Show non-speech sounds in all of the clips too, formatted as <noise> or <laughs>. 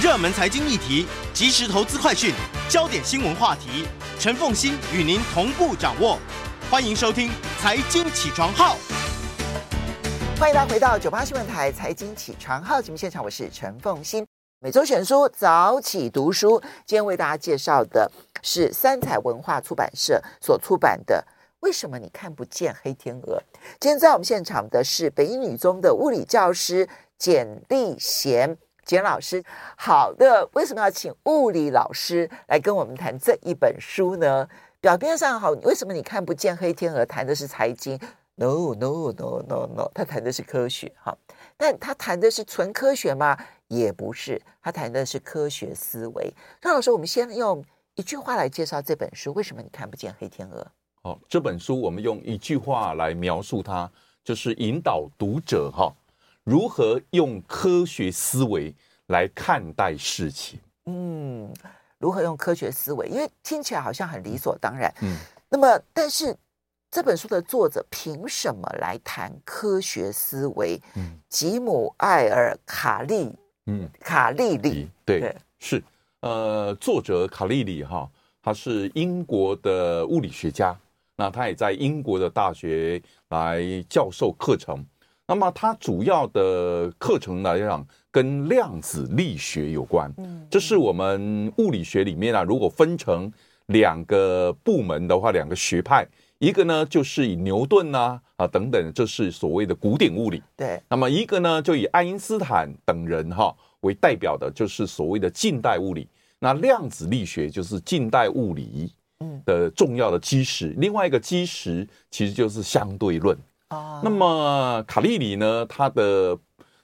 热门财经议题、即时投资快讯、焦点新闻话题，陈凤欣与您同步掌握。欢迎收听《财经起床号》。欢迎大家回到九八新闻台财经起床号节目现场，我是陈凤欣。每周选书早起读书，今天为大家介绍的是三彩文化出版社所出版的《为什么你看不见黑天鹅》。今天在我们现场的是北一女中的物理教师简立贤简老师。好的，为什么要请物理老师来跟我们谈这一本书呢？表面上好，为什么你看不见黑天鹅？谈的是财经。No no no no no，他谈的是科学哈，但他谈的是纯科学吗？也不是，他谈的是科学思维。张老师，我们先用一句话来介绍这本书。为什么你看不见黑天鹅？哦，这本书我们用一句话来描述它，就是引导读者哈，如何用科学思维来看待事情。嗯，如何用科学思维？因为听起来好像很理所当然。嗯，那么但是。这本书的作者凭什么来谈科学思维？嗯，吉姆·艾尔卡利，嗯，卡利里，对，对是，呃，作者卡利里哈，他是英国的物理学家，那他也在英国的大学来教授课程。那么它主要的课程来讲，跟量子力学有关。嗯，这是我们物理学里面啊，如果分成两个部门的话，两个学派。一个呢，就是以牛顿呐啊，啊等等，这是所谓的古典物理。对。那么一个呢，就以爱因斯坦等人哈、啊、为代表的，就是所谓的近代物理。那量子力学就是近代物理的重要的基石。嗯、另外一个基石其实就是相对论。哦。那么卡利里呢，他的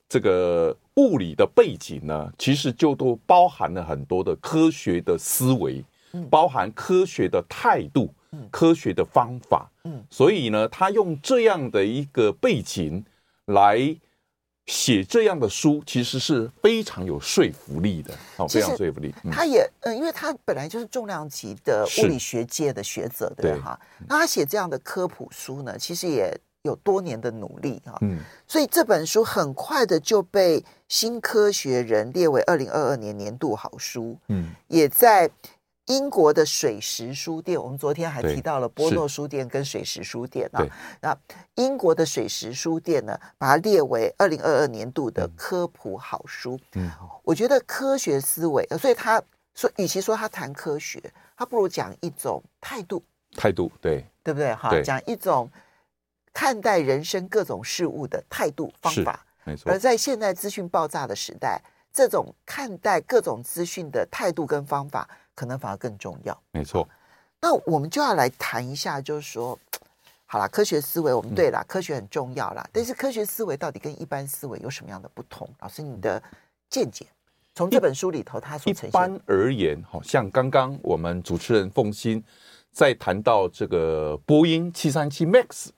这个物理的背景呢，其实就都包含了很多的科学的思维，包含科学的态度。科学的方法，嗯，所以呢，他用这样的一个背景来写这样的书，其实是非常有说服力的，哦，非常说服力。他也，嗯，因为他本来就是重量级的物理学界的学者，对哈。那他写这样的科普书呢，其实也有多年的努力哈，嗯，所以这本书很快的就被《新科学人》列为二零二二年年度好书，嗯，也在。英国的水石书店，我们昨天还提到了波诺书店跟水石书店啊。那英国的水石书店呢，把它列为二零二二年度的科普好书。嗯，我觉得科学思维，所以他说，与其说他谈科学，他不如讲一种态度。态度，对，对不对？哈，讲一种看待人生各种事物的态度方法。没错。而在现代资讯爆炸的时代，这种看待各种资讯的态度跟方法。可能反而更重要。没错，那我们就要来谈一下，就是说，好了，科学思维，我们对了，嗯、科学很重要啦。但是科学思维到底跟一般思维有什么样的不同？老师，你的见解？从这本书里头，他所呈现。一般而言，好像刚刚我们主持人凤馨在谈到这个波音七三七 MAX，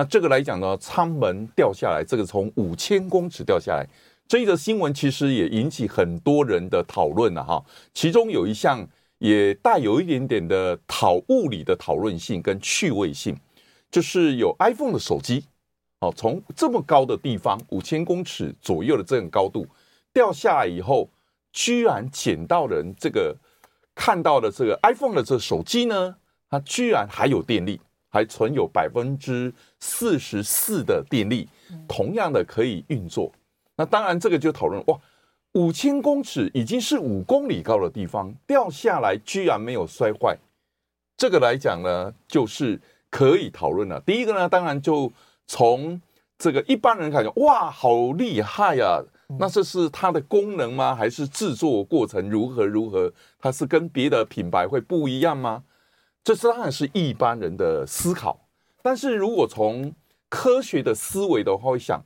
那这个来讲呢，舱门掉下来，这个从五千公尺掉下来。这一则新闻其实也引起很多人的讨论了哈，其中有一项也带有一点点的讨物理的讨论性跟趣味性，就是有 iPhone 的手机，哦，从这么高的地方五千公尺左右的这种高度掉下来以后，居然捡到人这个看到的这个 iPhone 的这个手机呢，它居然还有电力，还存有百分之四十四的电力，同样的可以运作。那当然，这个就讨论哇，五千公尺已经是五公里高的地方掉下来，居然没有摔坏，这个来讲呢，就是可以讨论了。第一个呢，当然就从这个一般人感觉哇，好厉害呀、啊！那这是它的功能吗？还是制作过程如何如何？它是跟别的品牌会不一样吗？这当然是一般人的思考。但是如果从科学的思维的话，会想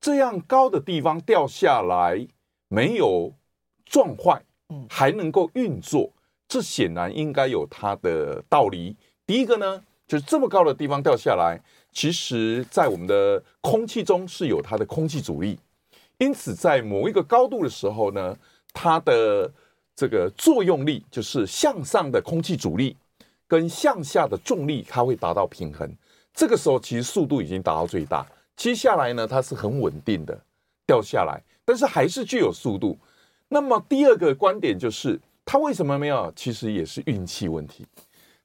这样高的地方掉下来没有撞坏，还能够运作，这显然应该有它的道理。第一个呢，就是这么高的地方掉下来，其实在我们的空气中是有它的空气阻力。因此，在某一个高度的时候呢，它的这个作用力就是向上的空气阻力跟向下的重力，它会达到平衡。这个时候，其实速度已经达到最大。接下来呢，它是很稳定的掉下来，但是还是具有速度。那么第二个观点就是，它为什么没有？其实也是运气问题。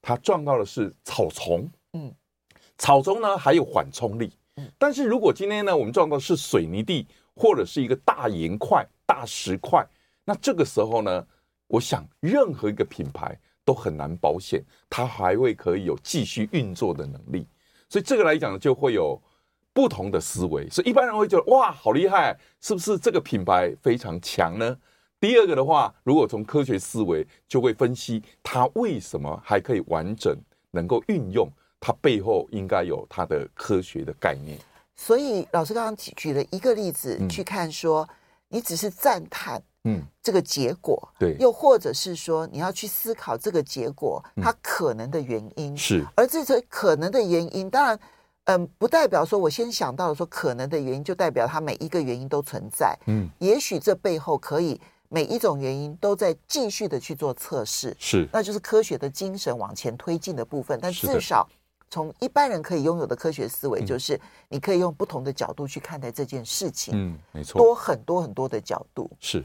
它撞到的是草丛，嗯，草丛呢还有缓冲力，嗯，但是如果今天呢，我们撞到是水泥地。或者是一个大岩块、大石块，那这个时候呢，我想任何一个品牌都很难保险，它还会可以有继续运作的能力。所以这个来讲呢，就会有不同的思维。所以一般人会觉得哇，好厉害，是不是这个品牌非常强呢？第二个的话，如果从科学思维，就会分析它为什么还可以完整能够运用，它背后应该有它的科学的概念。所以老师刚刚举举了一个例子去看，说你只是赞叹，嗯，这个结果，对，又或者是说你要去思考这个结果它可能的原因。是，而这些可能的原因，当然，嗯，不代表说我先想到了说可能的原因就代表它每一个原因都存在，嗯，也许这背后可以每一种原因都在继续的去做测试，是，那就是科学的精神往前推进的部分，但至少。从一般人可以拥有的科学思维，就是你可以用不同的角度去看待这件事情。嗯，没错，多很多很多的角度。是。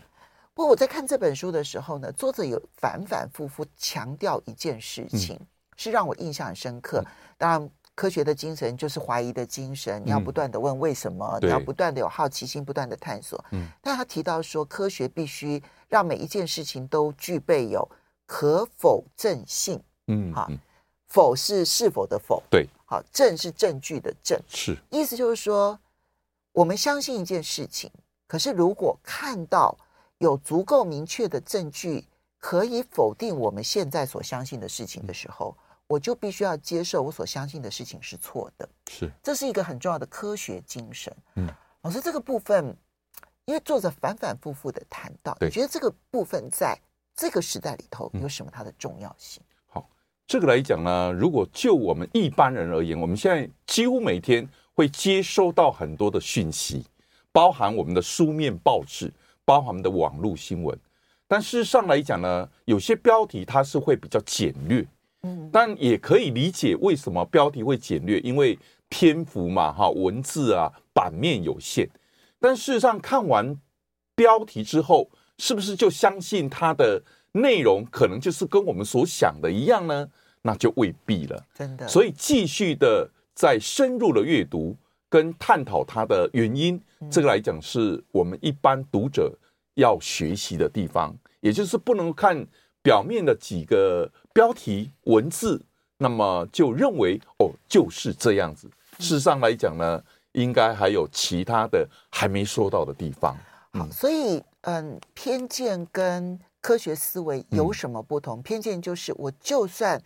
不过我在看这本书的时候呢，作者有反反复复强调一件事情，是让我印象很深刻。当然，科学的精神就是怀疑的精神，你要不断的问为什么，你要不断的有好奇心，不断的探索。嗯。但他提到说，科学必须让每一件事情都具备有可否证性。嗯，好。否是是否的否，对，好，证是证据的证，是，意思就是说，我们相信一件事情，可是如果看到有足够明确的证据可以否定我们现在所相信的事情的时候，嗯、我就必须要接受我所相信的事情是错的，是，这是一个很重要的科学精神。嗯，老师这个部分，因为作者反反复复的谈到，你觉得这个部分在这个时代里头有什么它的重要性？嗯这个来讲呢，如果就我们一般人而言，我们现在几乎每天会接收到很多的讯息，包含我们的书面报纸，包含我们的网络新闻。但事实上来讲呢，有些标题它是会比较简略，嗯，但也可以理解为什么标题会简略，因为篇幅嘛，哈，文字啊，版面有限。但事实上看完标题之后，是不是就相信它的？内容可能就是跟我们所想的一样呢，那就未必了。真的，所以继续的在深入的阅读跟探讨它的原因，嗯、这个来讲是我们一般读者要学习的地方。也就是不能看表面的几个标题文字，那么就认为哦就是这样子。事实上来讲呢，应该还有其他的还没说到的地方。嗯、好，所以嗯，偏见跟科学思维有什么不同？嗯、偏见就是我就算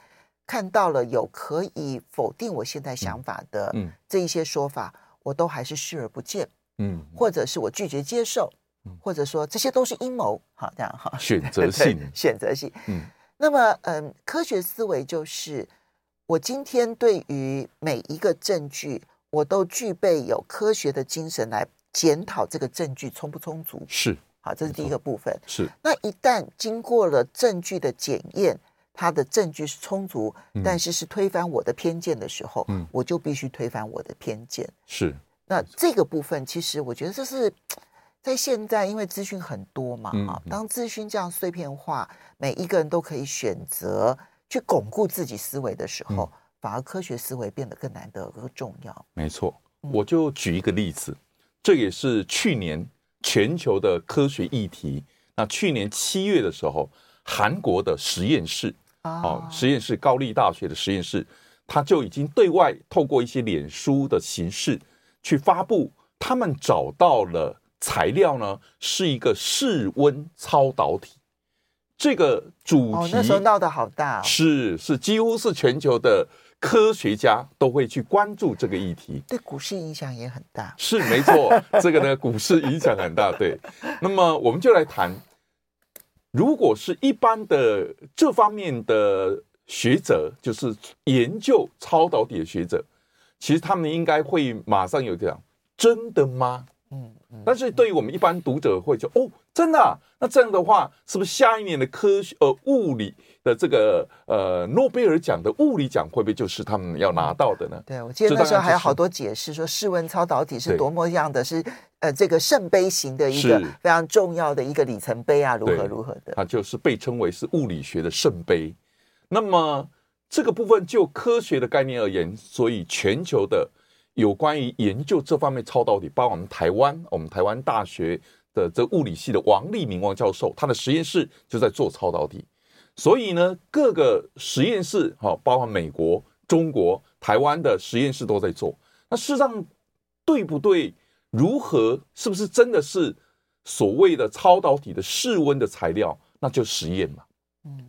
看到了有可以否定我现在想法的这一些说法，我都还是视而不见，嗯，或者是我拒绝接受，嗯、或者说这些都是阴谋，好这样哈，选择性，<laughs> 选择性，嗯。那么，嗯，科学思维就是我今天对于每一个证据，我都具备有科学的精神来检讨这个证据充不充足，是。好，这是第一个部分。是，那一旦经过了证据的检验，它的证据是充足，嗯、但是是推翻我的偏见的时候，嗯，我就必须推翻我的偏见。是，那这个部分其实我觉得这是在现在，因为资讯很多嘛，哈、嗯，当资讯这样碎片化，每一个人都可以选择去巩固自己思维的时候，嗯、反而科学思维变得更难得、更重要。没错，我就举一个例子，嗯、这也是去年。全球的科学议题。那去年七月的时候，韩国的实验室，哦，实验室高丽大学的实验室，他就已经对外透过一些脸书的形式去发布，他们找到了材料呢，是一个室温超导体。这个主题哦，那时候闹得好大哦，是是，几乎是全球的科学家都会去关注这个议题，对股市影响也很大。是没错，<laughs> 这个呢，股市影响很大。对，那么我们就来谈，如果是一般的这方面的学者，就是研究超导体的学者，其实他们应该会马上有这样，真的吗？嗯，但是对于我们一般读者会就哦，真的啊？那这样的话，是不是下一年的科学呃物理的这个呃诺贝尔奖的物理奖会不会就是他们要拿到的呢？对，我记得那时候还有好多解释，说室温超导体是多么样的，是呃这个圣杯型的一个非常重要的一个里程碑啊，如何如何的，它就是被称为是物理学的圣杯。那么这个部分就科学的概念而言，所以全球的。有关于研究这方面超导体，包括我们台湾，我们台湾大学的这物理系的王立明王教授，他的实验室就在做超导体。所以呢，各个实验室，哈，包括美国、中国、台湾的实验室都在做。那事实上对不对？如何？是不是真的是所谓的超导体的室温的材料？那就实验嘛。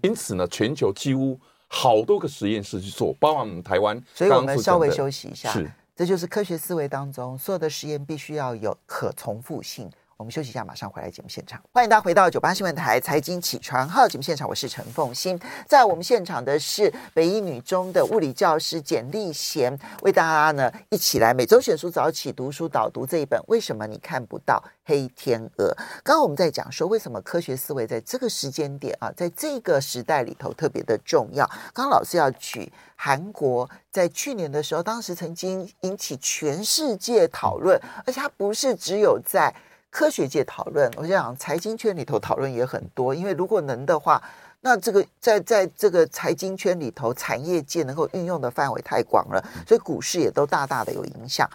因此呢，全球几乎好多个实验室去做，包括我们台湾。所以我们稍微休息一下。是。这就是科学思维当中所有的实验必须要有可重复性。我们休息一下，马上回来节目现场。欢迎大家回到九八新闻台财经起床号节目现场，我是陈凤欣。在我们现场的是北一女中的物理教师简立贤，为大家呢一起来每周选书早起读书导读这一本《为什么你看不到黑天鹅》。刚刚我们在讲说，为什么科学思维在这个时间点啊，在这个时代里头特别的重要。刚刚老师要举韩国在去年的时候，当时曾经引起全世界讨论，而且它不是只有在。科学界讨论，我想财经圈里头讨论也很多，因为如果能的话，那这个在在这个财经圈里头，产业界能够运用的范围太广了，所以股市也都大大的有影响。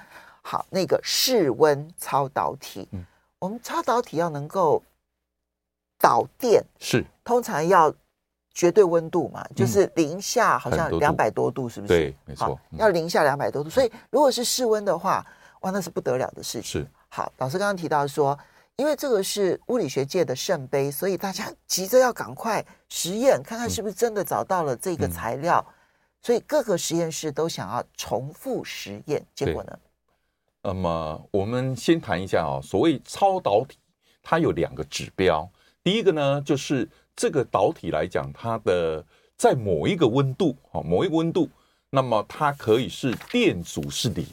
好，那个室温超导体，嗯，我们超导体要能够导电，是通常要绝对温度嘛，就是零下好像两百多度，是不是？对，没错，要零下两百多度，所以如果是室温的话，哇，那是不得了的事情。是。好，老师刚刚提到说，因为这个是物理学界的圣杯，所以大家 <laughs> 急着要赶快实验，看看是不是真的找到了这个材料。嗯、所以各个实验室都想要重复实验，结果呢？那么我们先谈一下啊、哦，所谓超导体，它有两个指标。第一个呢，就是这个导体来讲，它的在某一个温度啊，某一个温度，那么它可以是电阻是零。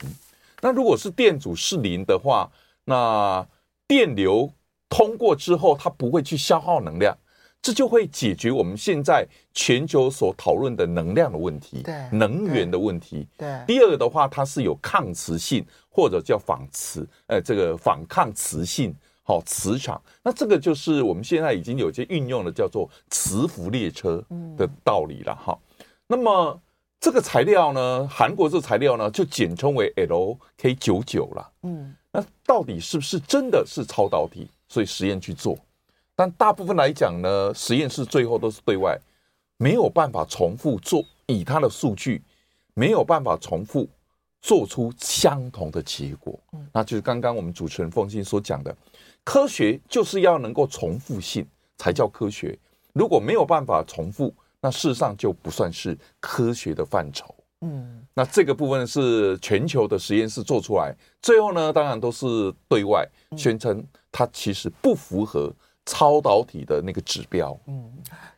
那如果是电阻是零的话，那电流通过之后，它不会去消耗能量，这就会解决我们现在全球所讨论的能量的问题，对，能源的问题。对。第二个的话，它是有抗磁性或者叫仿磁，呃，这个反抗磁性，好，磁场。那这个就是我们现在已经有些运用的，叫做磁浮列车的道理了，哈、嗯。那么这个材料呢，韩国这个材料呢，就简称为 LK 九九了，嗯。那到底是不是真的是超导体？所以实验去做，但大部分来讲呢，实验室最后都是对外，没有办法重复做，以它的数据没有办法重复做出相同的结果。那就是刚刚我们主持人凤馨所讲的，科学就是要能够重复性才叫科学。如果没有办法重复，那事实上就不算是科学的范畴。嗯，那这个部分是全球的实验室做出来，最后呢，当然都是对外宣称它其实不符合超导体的那个指标。嗯，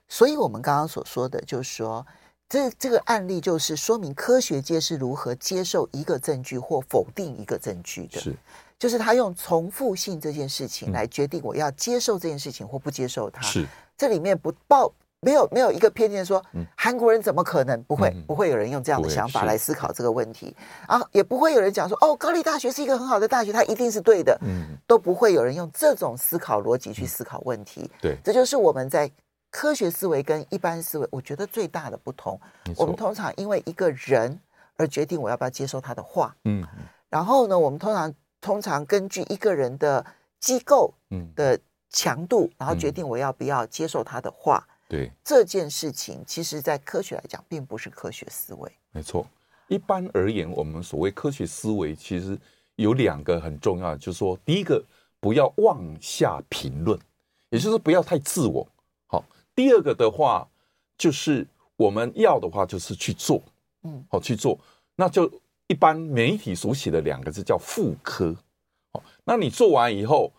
所以我们刚刚所说的，就是说，这这个案例就是说明科学界是如何接受一个证据或否定一个证据的。是，就是他用重复性这件事情来决定我要接受这件事情或不接受它。是，这里面不报。没有没有一个偏见说，韩国人怎么可能？不会、嗯、不会有人用这样的想法来思考这个问题，然后也不会有人讲说哦，高丽大学是一个很好的大学，它一定是对的，嗯，都不会有人用这种思考逻辑去思考问题，嗯、对，这就是我们在科学思维跟一般思维，我觉得最大的不同。我们通常因为一个人而决定我要不要接受他的话，嗯，然后呢，我们通常通常根据一个人的机构的强度，然后决定我要不要接受他的话。对，这件事情，其实在科学来讲，并不是科学思维。没错，一般而言，我们所谓科学思维，其实有两个很重要的，就是说，第一个不要妄下评论，也就是不要太自我。好，第二个的话，就是我们要的话，就是去做，嗯，好去做，那就一般媒体所写的两个字叫副科。好，那你做完以后，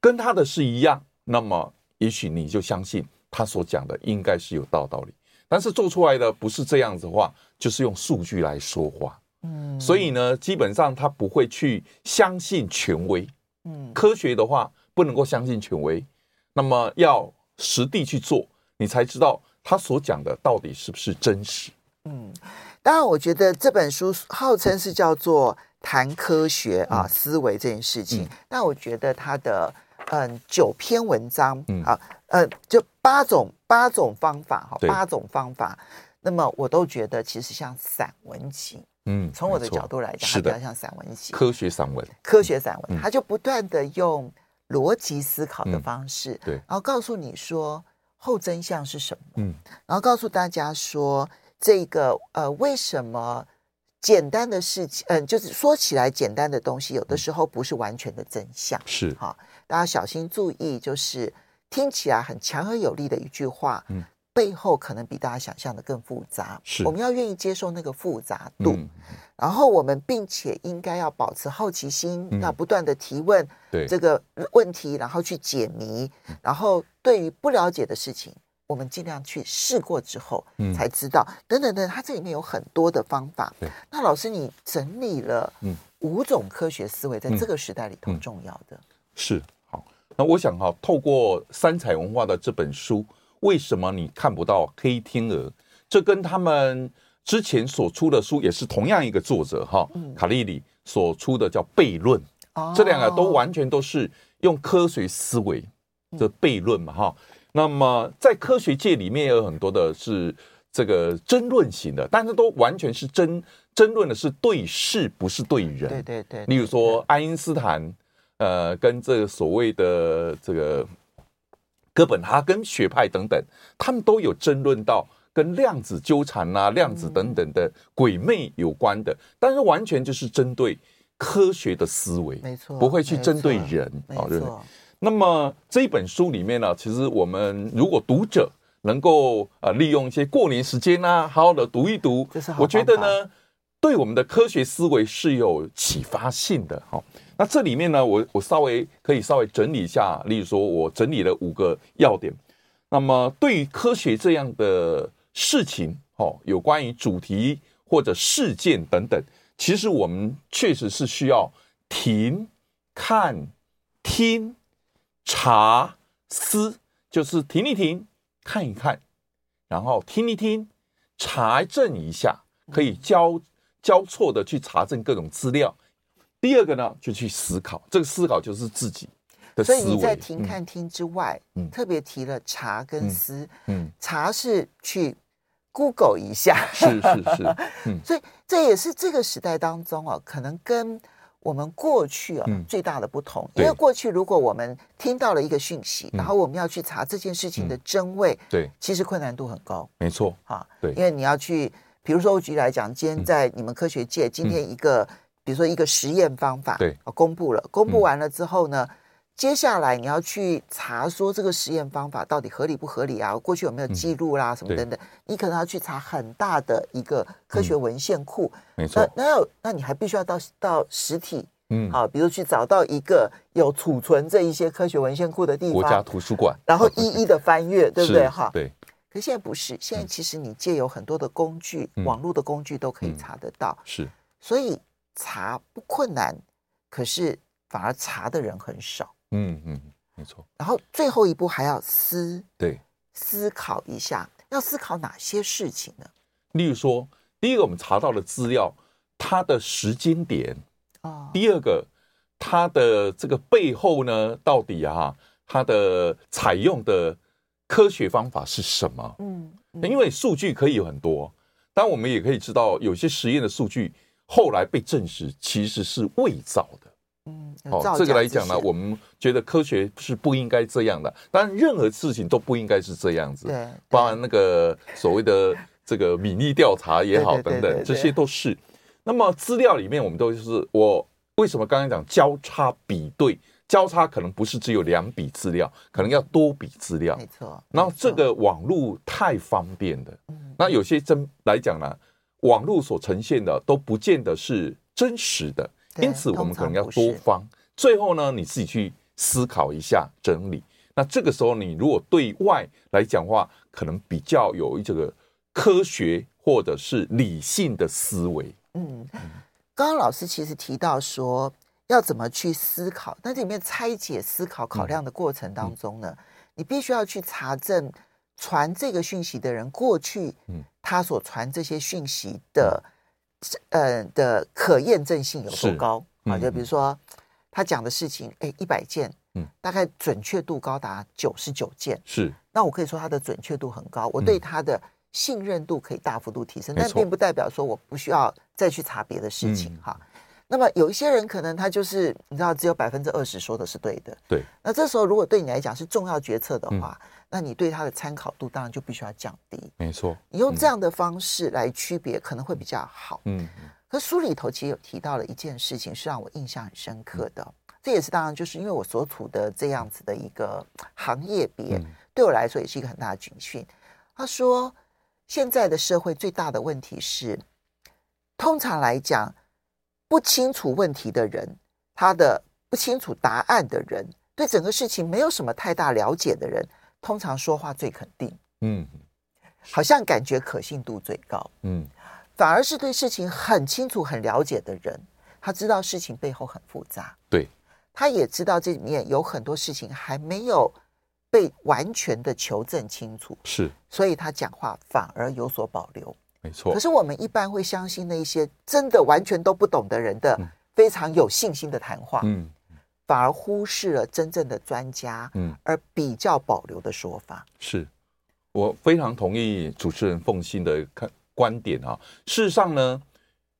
跟他的是一样，那么也许你就相信他所讲的应该是有道道理。但是做出来的不是这样子的话，就是用数据来说话。嗯，所以呢，基本上他不会去相信权威。嗯，科学的话不能够相信权威，那么要实地去做，你才知道他所讲的到底是不是真实。嗯，当然，我觉得这本书号称是叫做谈科学啊，思维这件事情。但我觉得他的嗯九篇文章嗯。啊，呃，就八种八种方法哈，八种方法，那么我都觉得其实像散文集。嗯，从我的角度来讲，它比较像散文集，科学散文，科学散文，它就不断的用逻辑思考的方式，对，然后告诉你说后真相是什么，嗯，然后告诉大家说。这个呃，为什么简单的事情，嗯、呃，就是说起来简单的东西，有的时候不是完全的真相。是。哈，大家小心注意，就是听起来很强而有力的一句话，嗯，背后可能比大家想象的更复杂。是，我们要愿意接受那个复杂度，嗯、然后我们并且应该要保持好奇心，嗯、要不断的提问，对这个问题，然后去解谜，嗯、然后对于不了解的事情。我们尽量去试过之后，才知道。嗯、等等等，它这里面有很多的方法。对那老师，你整理了五种科学思维，在这个时代里头重要的、嗯嗯、是好。那我想哈，透过三彩文化的这本书，为什么你看不到黑天鹅？这跟他们之前所出的书也是同样一个作者哈，嗯、卡利里所出的叫《悖论》哦，这两个都完全都是用科学思维的悖论嘛哈。那么，在科学界里面有很多的是这个争论型的，但是都完全是争争论的是对事，不是对人。对对对。例如说，爱因斯坦，呃，跟这个所谓的这个哥本哈根学派等等，他们都有争论到跟量子纠缠啊、量子等等的鬼魅有关的，但是完全就是针对科学的思维，没错，不会去针对人啊，对。那么这一本书里面呢，其实我们如果读者能够呃利用一些过年时间啊，好好的读一读，我觉得呢，对我们的科学思维是有启发性的。好，那这里面呢，我我稍微可以稍微整理一下，例如说我整理了五个要点。那么对于科学这样的事情，哦，有关于主题或者事件等等，其实我们确实是需要停、看、听。查思就是停一停，看一看，然后听一听，查证一下，可以交交错的去查证各种资料。第二个呢，就去思考，这个思考就是自己的思维。所以你在停、看、听之外，嗯，特别提了查跟思。嗯，嗯。查是去 Google 一下，是是是，<laughs> 嗯，所以这也是这个时代当中啊，可能跟。我们过去啊，最大的不同，因为过去如果我们听到了一个讯息，然后我们要去查这件事情的真伪，对，其实困难度很高，没错，啊，对，因为你要去，比如说我举例来讲，今天在你们科学界，今天一个，比如说一个实验方法，对，啊公布了，公布完了之后呢，接下来你要去查说这个实验方法到底合理不合理啊？过去有没有记录啦，什么等等，你可能要去查很大的一个科学文献库。没错，那那要那你还必须要到到实体，嗯，好，比如去找到一个有储存这一些科学文献库的地方，国家图书馆，然后一一的翻阅，<laughs> 对不对？哈，对。可是现在不是，现在其实你借有很多的工具，网络的工具都可以查得到，是。所以查不困难，可是反而查的人很少。嗯嗯，没错。然后最后一步还要思，对，思考一下，要思考哪些事情呢？例如说，第一个我们查到的资料，它的时间点啊；第二个，它的这个背后呢，到底啊，它的采用的科学方法是什么？嗯，因为数据可以有很多，但我们也可以知道，有些实验的数据后来被证实其实是伪造的。嗯，好，这个来讲呢，我们觉得科学是不应该这样的，当然任何事情都不应该是这样子，对，包含那个所谓的这个民意调查也好，等等，这些都是。那么资料里面，我们都是我为什么刚才讲交叉比对？交叉可能不是只有两笔资料，可能要多笔资料。没错。然后这个网络太方便的，那有些真来讲呢，网络所呈现的都不见得是真实的，因此我们可能要多方。最后呢，你自己去思考一下整理。那这个时候，你如果对外来讲话，可能比较有这个科学或者是理性的思维。嗯，刚刚老师其实提到说。要怎么去思考？但这里面拆解、思考、考量的过程当中呢，嗯、你必须要去查证传这个讯息的人过去，他所传这些讯息的，嗯、呃的可验证性有多高？啊？就比如说他讲的事情，哎，一百件，嗯，大概准确度高达九十九件，是。那我可以说他的准确度很高，我对他的信任度可以大幅度提升，嗯、但并不代表说我不需要再去查别的事情哈。嗯那么有一些人可能他就是你知道只有百分之二十说的是对的，对。那这时候如果对你来讲是重要决策的话，嗯、那你对他的参考度当然就必须要降低。没错，你用这样的方式来区别可能会比较好。嗯。可书里头其实有提到了一件事情是让我印象很深刻的，嗯、这也是当然就是因为我所处的这样子的一个行业别，嗯、对我来说也是一个很大的警讯。他说，现在的社会最大的问题是，通常来讲。不清楚问题的人，他的不清楚答案的人，对整个事情没有什么太大了解的人，通常说话最肯定，嗯，好像感觉可信度最高，嗯，反而是对事情很清楚、很了解的人，他知道事情背后很复杂，对，他也知道这里面有很多事情还没有被完全的求证清楚，是，所以他讲话反而有所保留。没错，可是我们一般会相信那些真的完全都不懂的人的非常有信心的谈话，嗯，反而忽视了真正的专家，嗯，而比较保留的说法。是，我非常同意主持人凤馨的看观点啊。事实上呢，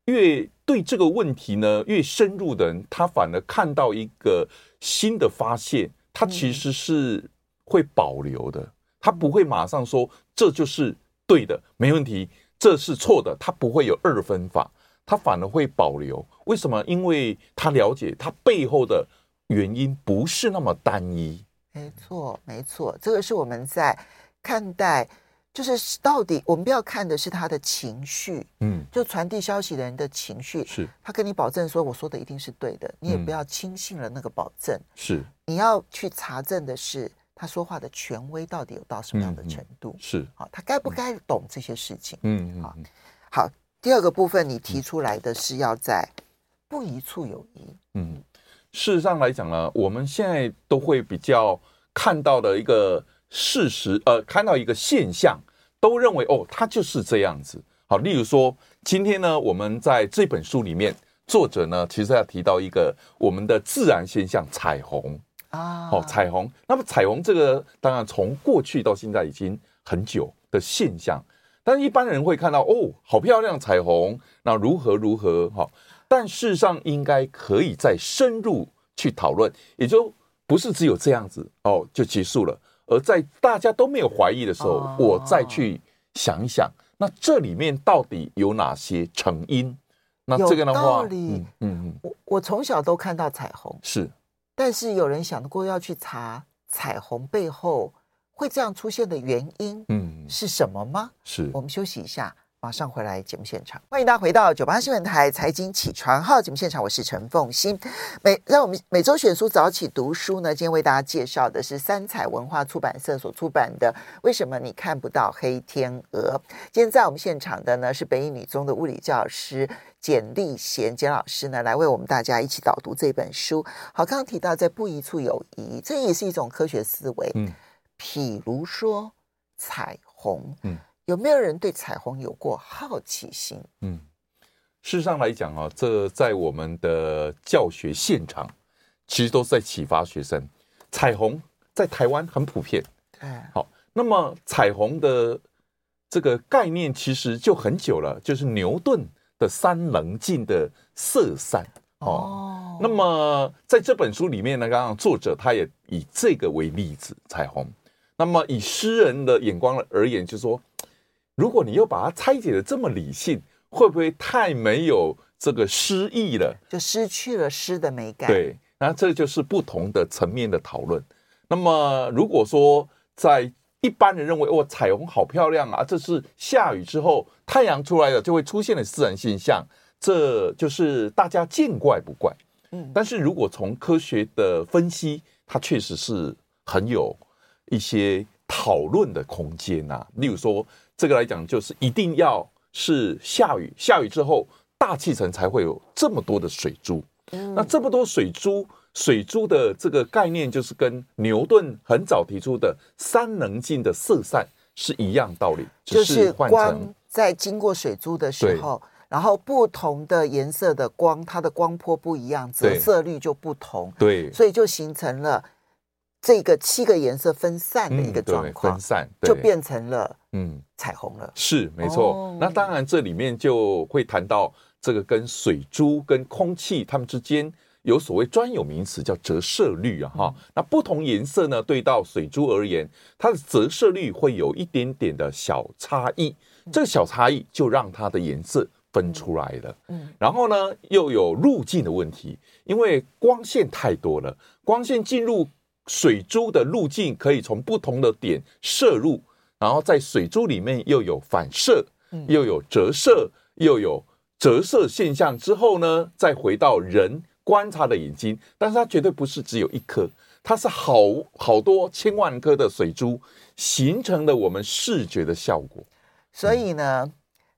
越对这个问题呢越深入的人，他反而看到一个新的发现，他其实是会保留的，他不会马上说这就是对的，没问题。这是错的，他不会有二分法，他反而会保留。为什么？因为他了解他背后的原因不是那么单一。没错，没错，这个是我们在看待，就是到底我们不要看的是他的情绪，嗯，就传递消息的人的情绪，是他跟你保证说我说的一定是对的，你也不要轻信了那个保证，是你要去查证的是。他说话的权威到底有到什么样的程度？嗯嗯、是好，他该不该懂这些事情？嗯好，好。第二个部分，你提出来的是要在不一处有疑。嗯，事实上来讲呢，我们现在都会比较看到的一个事实，呃，看到一个现象，都认为哦，它就是这样子。好，例如说，今天呢，我们在这本书里面，作者呢，其实要提到一个我们的自然现象——彩虹。啊，好，彩虹。那么彩虹这个，当然从过去到现在已经很久的现象，但是一般人会看到哦，好漂亮彩虹，那如何如何哈？但事实上应该可以再深入去讨论，也就不是只有这样子哦就结束了，而在大家都没有怀疑的时候，我再去想一想，那这里面到底有哪些成因？那这个的话，嗯嗯，我我从小都看到彩虹，是。但是有人想过要去查彩虹背后会这样出现的原因，嗯，是什么吗？是。我们休息一下，马上回来节目现场。欢迎大家回到九八新闻台财经起床号节目现场，我是陈凤欣。每让我们每周选书早起读书呢，今天为大家介绍的是三彩文化出版社所出版的《为什么你看不到黑天鹅》。今天在我们现场的呢是北一女中的物理教师。简立贤简老师呢，来为我们大家一起导读这本书。好，刚刚提到在不一处有疑，这也是一种科学思维。嗯，譬如说彩虹，嗯，有没有人对彩虹有过好奇心？嗯，事实上来讲啊，这在我们的教学现场，其实都是在启发学生。彩虹在台湾很普遍。对，好，那么彩虹的这个概念其实就很久了，就是牛顿。的三棱镜的色散哦，那么在这本书里面呢，刚刚作者他也以这个为例子，彩虹。那么以诗人的眼光而言，就是说如果你又把它拆解的这么理性，会不会太没有这个诗意了？就失去了诗的美感。对，那这就是不同的层面的讨论。那么如果说在一般人认为，哇，彩虹好漂亮啊，这是下雨之后太阳出来了就会出现的自然现象，这就是大家见怪不怪。嗯，但是如果从科学的分析，它确实是很有一些讨论的空间呐。例如说，这个来讲，就是一定要是下雨，下雨之后大气层才会有这么多的水珠。嗯，那这么多水珠。水珠的这个概念，就是跟牛顿很早提出的三棱镜的色散是一样道理，就是光在经过水珠的时候，然后不同的颜色的光，它的光波不一样，折射率就不同，对，所以就形成了这个七个颜色分散的一个状况，分散就变成了嗯。彩虹了，是没错。那当然这里面就会谈到这个跟水珠跟空气它们之间。有所谓专有名词叫折射率啊，哈，那不同颜色呢，对到水珠而言，它的折射率会有一点点的小差异，这个小差异就让它的颜色分出来了。嗯，然后呢，又有路径的问题，因为光线太多了，光线进入水珠的路径可以从不同的点射入，然后在水珠里面又有反射，又有折射，又有折射现象之后呢，再回到人。观察的眼睛，但是它绝对不是只有一颗，它是好好多千万颗的水珠形成了我们视觉的效果。所以呢，嗯、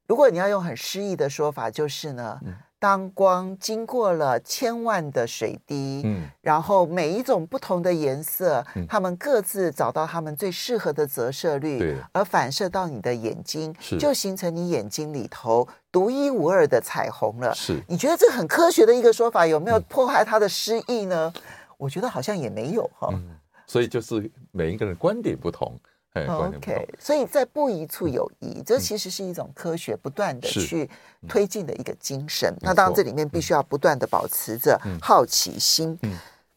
如果你要用很诗意的说法，就是呢。嗯当光经过了千万的水滴，嗯，然后每一种不同的颜色，嗯，它们各自找到它们最适合的折射率，对，而反射到你的眼睛，是，就形成你眼睛里头独一无二的彩虹了。是，你觉得这很科学的一个说法，有没有破坏它的诗意呢？嗯，我觉得好像也没有哈，嗯。所以就是每一个人观点不同。OK，所以在不一处有宜，这其实是一种科学不断的去推进的一个精神。那当然，这里面必须要不断的保持着好奇心。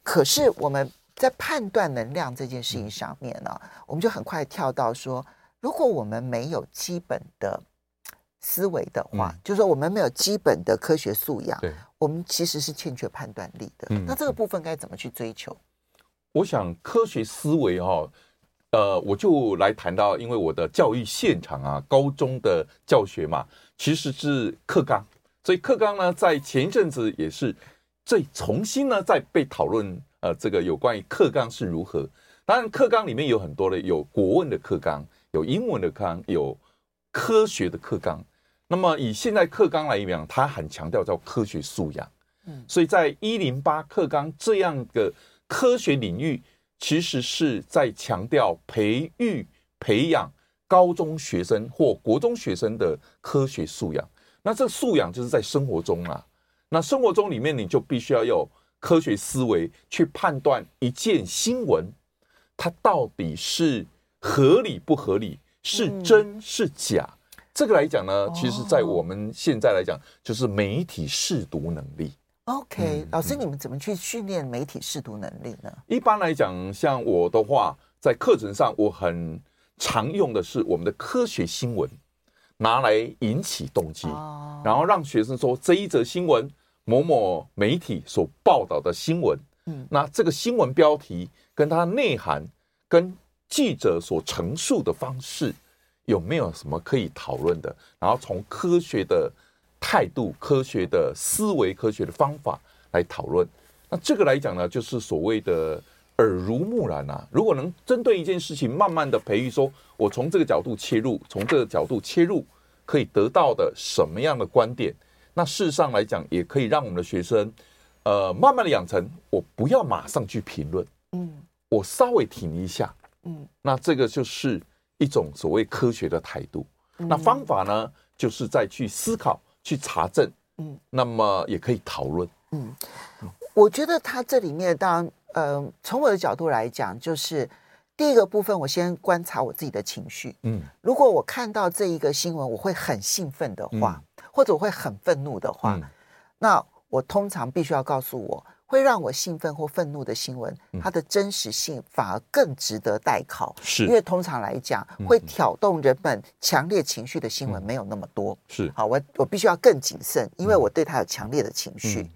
可是我们在判断能量这件事情上面呢，我们就很快跳到说，如果我们没有基本的思维的话，就是说我们没有基本的科学素养，我们其实是欠缺判断力的。那这个部分该怎么去追求？我想科学思维哈。呃，我就来谈到，因为我的教育现场啊，高中的教学嘛，其实是课纲，所以课纲呢，在前一阵子也是最重新呢在被讨论，呃，这个有关于课纲是如何。当然，课纲里面有很多的，有国文的课纲，有英文的课纲，有科学的课纲。那么以现在课纲来讲，它很强调叫科学素养。嗯，所以在一零八课纲这样的科学领域。其实是在强调培育、培养高中学生或国中学生的科学素养。那这素养就是在生活中啊。那生活中里面，你就必须要有科学思维去判断一件新闻，它到底是合理不合理，是真是假。这个来讲呢，其实在我们现在来讲，就是媒体试读能力。OK，老师，你们怎么去训练媒体识读能力呢？一般来讲，像我的话，在课程上，我很常用的是我们的科学新闻，拿来引起动机，然后让学生说这一则新闻，某某媒体所报道的新闻，嗯，那这个新闻标题跟它内涵，跟记者所陈述的方式有没有什么可以讨论的？然后从科学的。态度、科学的思维、科学的方法来讨论，那这个来讲呢，就是所谓的耳濡目染啊。如果能针对一件事情，慢慢的培育，说我从这个角度切入，从这个角度切入，可以得到的什么样的观点？那事实上来讲，也可以让我们的学生，呃，慢慢的养成，我不要马上去评论，嗯，我稍微停一下，嗯，那这个就是一种所谓科学的态度。那方法呢，就是再去思考。去查证，嗯，那么也可以讨论，嗯，我觉得他这里面当然，呃，从我的角度来讲，就是第一个部分，我先观察我自己的情绪，嗯，如果我看到这一个新闻，我会很兴奋的话，嗯、或者我会很愤怒的话，嗯、那我通常必须要告诉我，会让我兴奋或愤怒的新闻，它的真实性反而更值得待考。是，因为通常来讲，会挑动人们强烈情绪的新闻没有那么多。是，好，我我必须要更谨慎，因为我对它有强烈的情绪。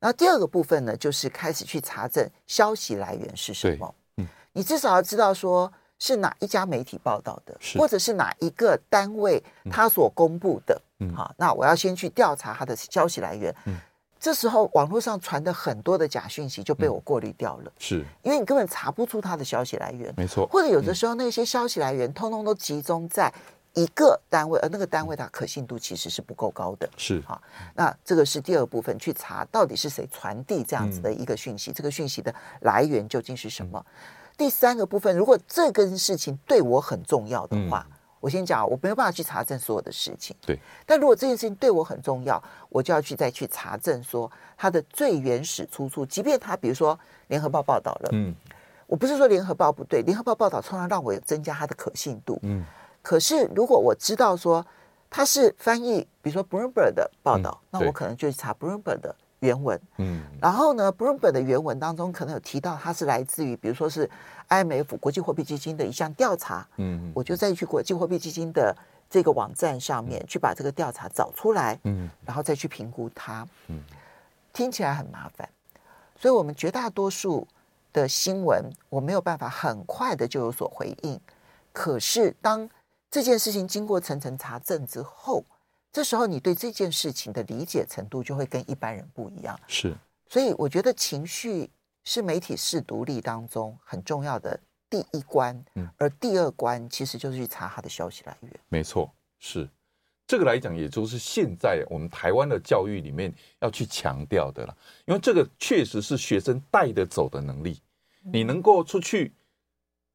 然后第二个部分呢，就是开始去查证消息来源是什么。嗯，你至少要知道说是哪一家媒体报道的，或者是哪一个单位他所公布的。嗯，好，那我要先去调查他的消息来源。嗯。这时候，网络上传的很多的假讯息就被我过滤掉了，嗯、是因为你根本查不出它的消息来源，没错。或者有的时候，那些消息来源通通都集中在一个单位，而那个单位它可信度其实是不够高的，是好。那这个是第二部分，去查到底是谁传递这样子的一个讯息，嗯、这个讯息的来源究竟是什么？嗯、第三个部分，如果这个事情对我很重要的话。嗯我先讲，我没有办法去查证所有的事情。对，但如果这件事情对我很重要，我就要去再去查证说它的最原始出处。即便它比如说联合报报道了，嗯，我不是说联合报不对，联合报报道通常让我有增加它的可信度，嗯。可是如果我知道说它是翻译，比如说 Bloomberg 的报道，嗯，那我可能就去查 Bloomberg 的。原文，嗯，然后呢，Bloomberg 的原文当中可能有提到，它是来自于，比如说是 IMF 国际货币基金的一项调查，嗯，我就再去国际货币基金的这个网站上面去把这个调查找出来，嗯，然后再去评估它，嗯，听起来很麻烦，所以我们绝大多数的新闻我没有办法很快的就有所回应，可是当这件事情经过层层查证之后。这时候，你对这件事情的理解程度就会跟一般人不一样。是，所以我觉得情绪是媒体识读力当中很重要的第一关。嗯，而第二关其实就是去查他的消息来源。没错，是这个来讲，也就是现在我们台湾的教育里面要去强调的了。因为这个确实是学生带得走的能力，你能够出去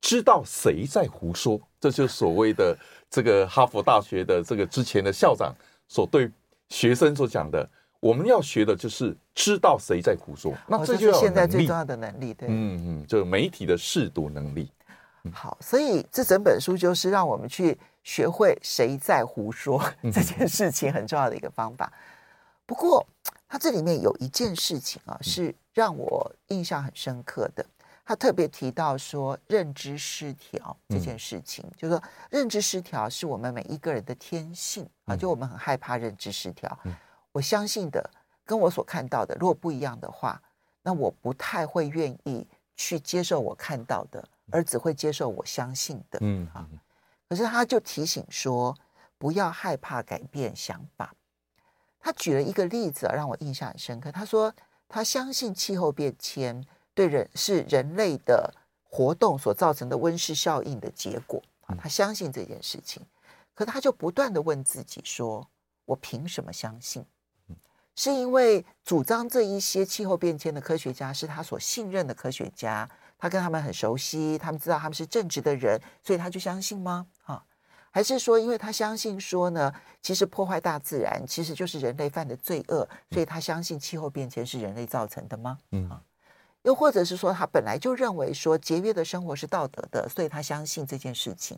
知道谁在胡说，这就是所谓的这个哈佛大学的这个之前的校长。所对学生所讲的，我们要学的就是知道谁在胡说。那这就是现在最重要的能力，对，嗯嗯，就是媒体的试读能力。好，所以这整本书就是让我们去学会谁在胡说这件事情很重要的一个方法。不过，它这里面有一件事情啊，是让我印象很深刻的。他特别提到说，认知失调这件事情，嗯、就是说，认知失调是我们每一个人的天性啊，就我们很害怕认知失调。嗯、我相信的，跟我所看到的，如果不一样的话，那我不太会愿意去接受我看到的，而只会接受我相信的。嗯啊。可是他就提醒说，不要害怕改变想法。他举了一个例子啊，让我印象很深刻。他说，他相信气候变迁。对人是人类的活动所造成的温室效应的结果啊，他相信这件事情，可他就不断的问自己说：“我凭什么相信？是因为主张这一些气候变迁的科学家是他所信任的科学家，他跟他们很熟悉，他们知道他们是正直的人，所以他就相信吗？啊，还是说因为他相信说呢，其实破坏大自然其实就是人类犯的罪恶，所以他相信气候变迁是人类造成的吗？嗯。”又或者是说，他本来就认为说节约的生活是道德的，所以他相信这件事情。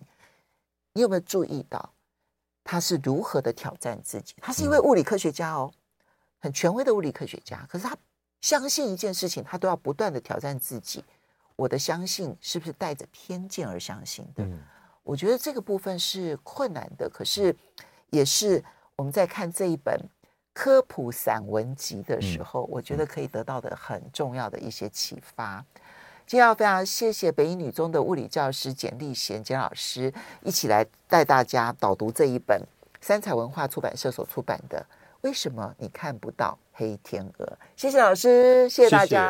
你有没有注意到他是如何的挑战自己？他是一位物理科学家哦，很权威的物理科学家。可是他相信一件事情，他都要不断的挑战自己。我的相信是不是带着偏见而相信的？我觉得这个部分是困难的，可是也是我们在看这一本。科普散文集的时候，我觉得可以得到的很重要的一些启发。今天要非常谢谢北一女中的物理教师简丽贤简老师，一起来带大家导读这一本三彩文化出版社所出版的《为什么你看不到黑天鹅》。谢谢老师，谢谢大家。谢谢。